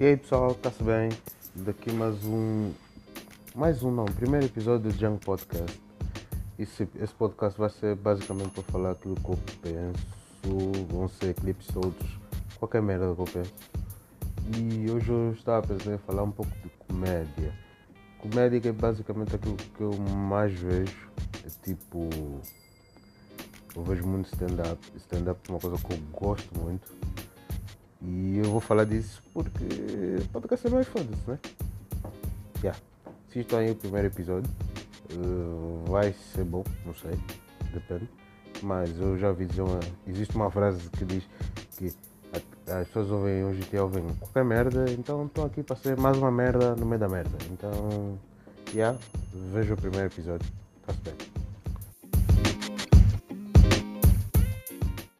E aí pessoal, está-se bem? Daqui mais um. Mais um não, primeiro episódio do Junk Podcast. Esse, esse podcast vai ser basicamente para falar aquilo que eu penso. Vão ser clipes todos, qualquer merda que eu penso. E hoje eu estava a pensar em falar um pouco de comédia. Comédia é basicamente aquilo que eu mais vejo. É tipo. Eu vejo muito stand-up. Stand-up é uma coisa que eu gosto muito. E eu vou falar disso porque pode ser mais foda-se, né? Yeah. Assistam aí o primeiro episódio. Uh, vai ser bom, não sei, depende. Mas eu já ouvi dizer uma. Existe uma frase que diz que as pessoas ouvem hoje dia ouvem qualquer merda, então estou aqui para ser mais uma merda no meio da merda. Então, yeah, veja o primeiro episódio. Bem.